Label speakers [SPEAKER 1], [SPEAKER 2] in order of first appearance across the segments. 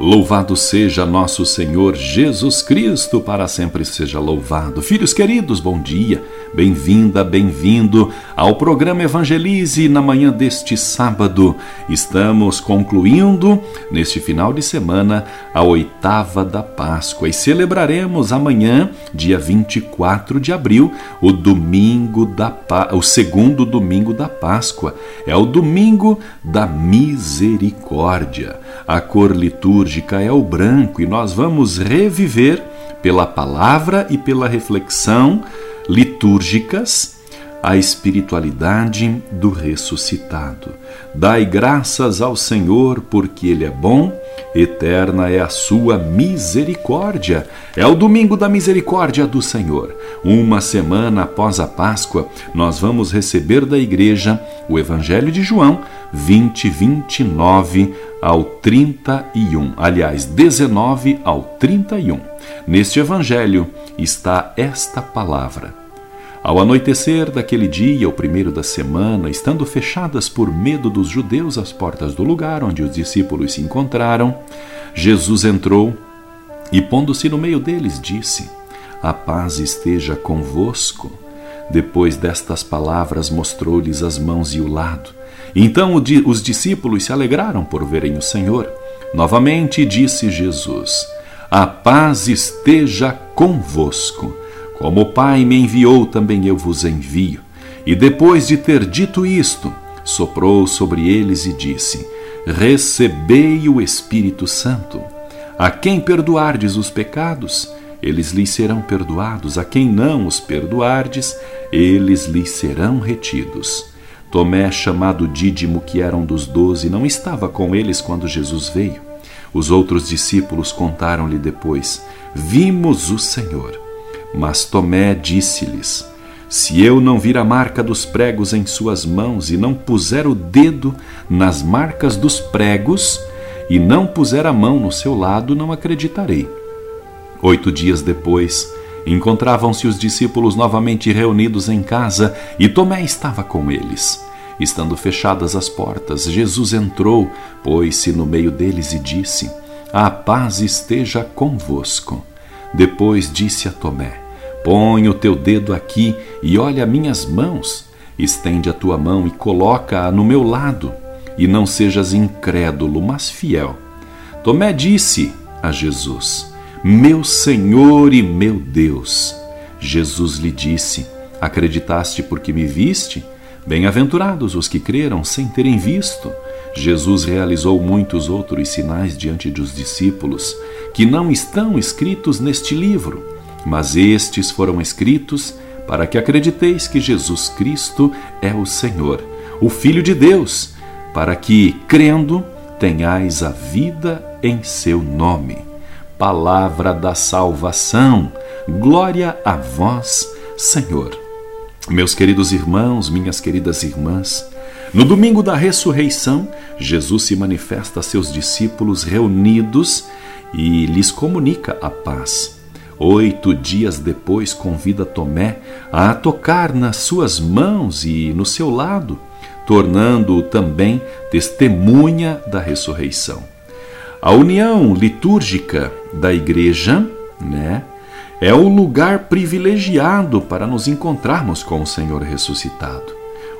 [SPEAKER 1] Louvado seja nosso Senhor Jesus Cristo, para sempre seja louvado. Filhos queridos, bom dia, bem-vinda, bem-vindo ao programa Evangelize na manhã deste sábado. Estamos concluindo, neste final de semana, a oitava da Páscoa e celebraremos amanhã, dia 24 de abril, o domingo da o segundo domingo da Páscoa. É o domingo da misericórdia. A cor litúrgica é o branco e nós vamos reviver pela palavra e pela reflexão litúrgicas a espiritualidade do ressuscitado. Dai graças ao Senhor, porque Ele é bom, eterna é a sua misericórdia. É o domingo da misericórdia do Senhor. Uma semana após a Páscoa, nós vamos receber da igreja o Evangelho de João 20, 29 ao 31. Aliás, 19 ao 31. Neste Evangelho está esta palavra ao anoitecer daquele dia, o primeiro da semana, estando fechadas por medo dos judeus as portas do lugar onde os discípulos se encontraram, Jesus entrou e, pondo-se no meio deles, disse: A paz esteja convosco. Depois destas palavras, mostrou-lhes as mãos e o lado. Então os discípulos se alegraram por verem o Senhor. Novamente disse Jesus: A paz esteja convosco. Como o Pai me enviou, também eu vos envio. E depois de ter dito isto, soprou sobre eles e disse: Recebei o Espírito Santo. A quem perdoardes os pecados, eles lhes serão perdoados. A quem não os perdoardes, eles lhes serão retidos. Tomé, chamado Dídimo, que era um dos doze, não estava com eles quando Jesus veio. Os outros discípulos contaram-lhe depois: Vimos o Senhor. Mas Tomé disse-lhes: Se eu não vir a marca dos pregos em suas mãos e não puser o dedo nas marcas dos pregos e não puser a mão no seu lado, não acreditarei. Oito dias depois, encontravam-se os discípulos novamente reunidos em casa e Tomé estava com eles. Estando fechadas as portas, Jesus entrou, pôs-se no meio deles e disse: A paz esteja convosco. Depois disse a Tomé: Põe o teu dedo aqui e olha minhas mãos. Estende a tua mão e coloca-a no meu lado. E não sejas incrédulo, mas fiel. Tomé disse a Jesus: Meu Senhor e meu Deus. Jesus lhe disse: Acreditaste porque me viste? Bem-aventurados os que creram sem terem visto. Jesus realizou muitos outros sinais diante dos discípulos que não estão escritos neste livro, mas estes foram escritos para que acrediteis que Jesus Cristo é o Senhor, o Filho de Deus, para que, crendo, tenhais a vida em seu nome. Palavra da salvação, glória a vós, Senhor. Meus queridos irmãos, minhas queridas irmãs, no domingo da ressurreição, Jesus se manifesta a seus discípulos reunidos e lhes comunica a paz. Oito dias depois, convida Tomé a tocar nas suas mãos e no seu lado, tornando-o também testemunha da ressurreição. A união litúrgica da igreja, né, é o lugar privilegiado para nos encontrarmos com o Senhor ressuscitado.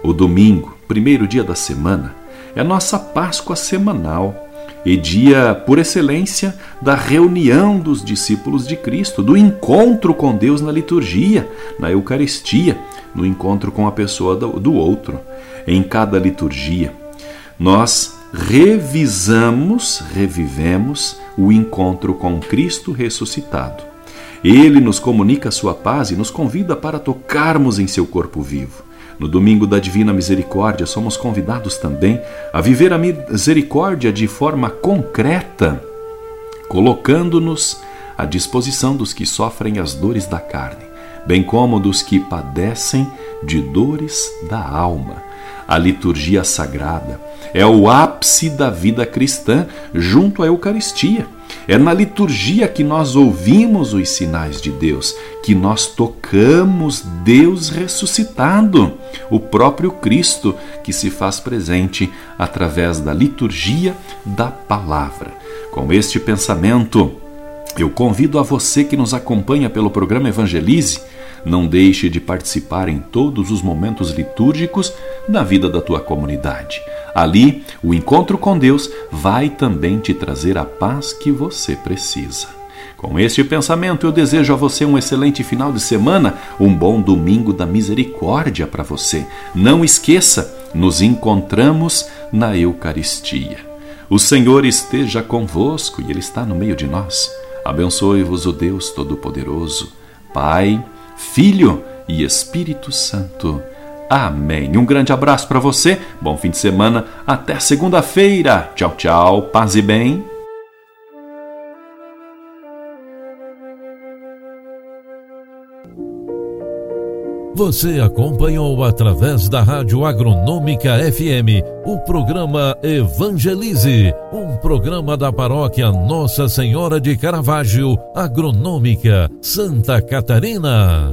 [SPEAKER 1] O domingo, primeiro dia da semana, é nossa Páscoa semanal e dia por excelência da reunião dos discípulos de Cristo, do encontro com Deus na liturgia, na Eucaristia, no encontro com a pessoa do outro. Em cada liturgia, nós revisamos, revivemos o encontro com Cristo ressuscitado. Ele nos comunica a sua paz e nos convida para tocarmos em seu corpo vivo. No domingo da Divina Misericórdia, somos convidados também a viver a misericórdia de forma concreta, colocando-nos à disposição dos que sofrem as dores da carne, bem como dos que padecem de dores da alma. A liturgia sagrada é o ápice da vida cristã junto à Eucaristia É na liturgia que nós ouvimos os sinais de Deus, que nós tocamos Deus ressuscitado, o próprio Cristo que se faz presente através da liturgia da palavra. Com este pensamento, eu convido a você que nos acompanha pelo programa Evangelize não deixe de participar em todos os momentos litúrgicos da vida da tua comunidade. Ali, o encontro com Deus vai também te trazer a paz que você precisa. Com este pensamento, eu desejo a você um excelente final de semana, um bom domingo da misericórdia para você. Não esqueça, nos encontramos na Eucaristia. O Senhor esteja convosco e Ele está no meio de nós. Abençoe-vos o Deus Todo-Poderoso, Pai Filho e Espírito Santo. Amém. Um grande abraço para você, bom fim de semana, até segunda-feira. Tchau, tchau, paz e bem.
[SPEAKER 2] Você acompanhou através da Rádio Agronômica FM o programa Evangelize, um programa da paróquia Nossa Senhora de Caravaggio, Agronômica, Santa Catarina.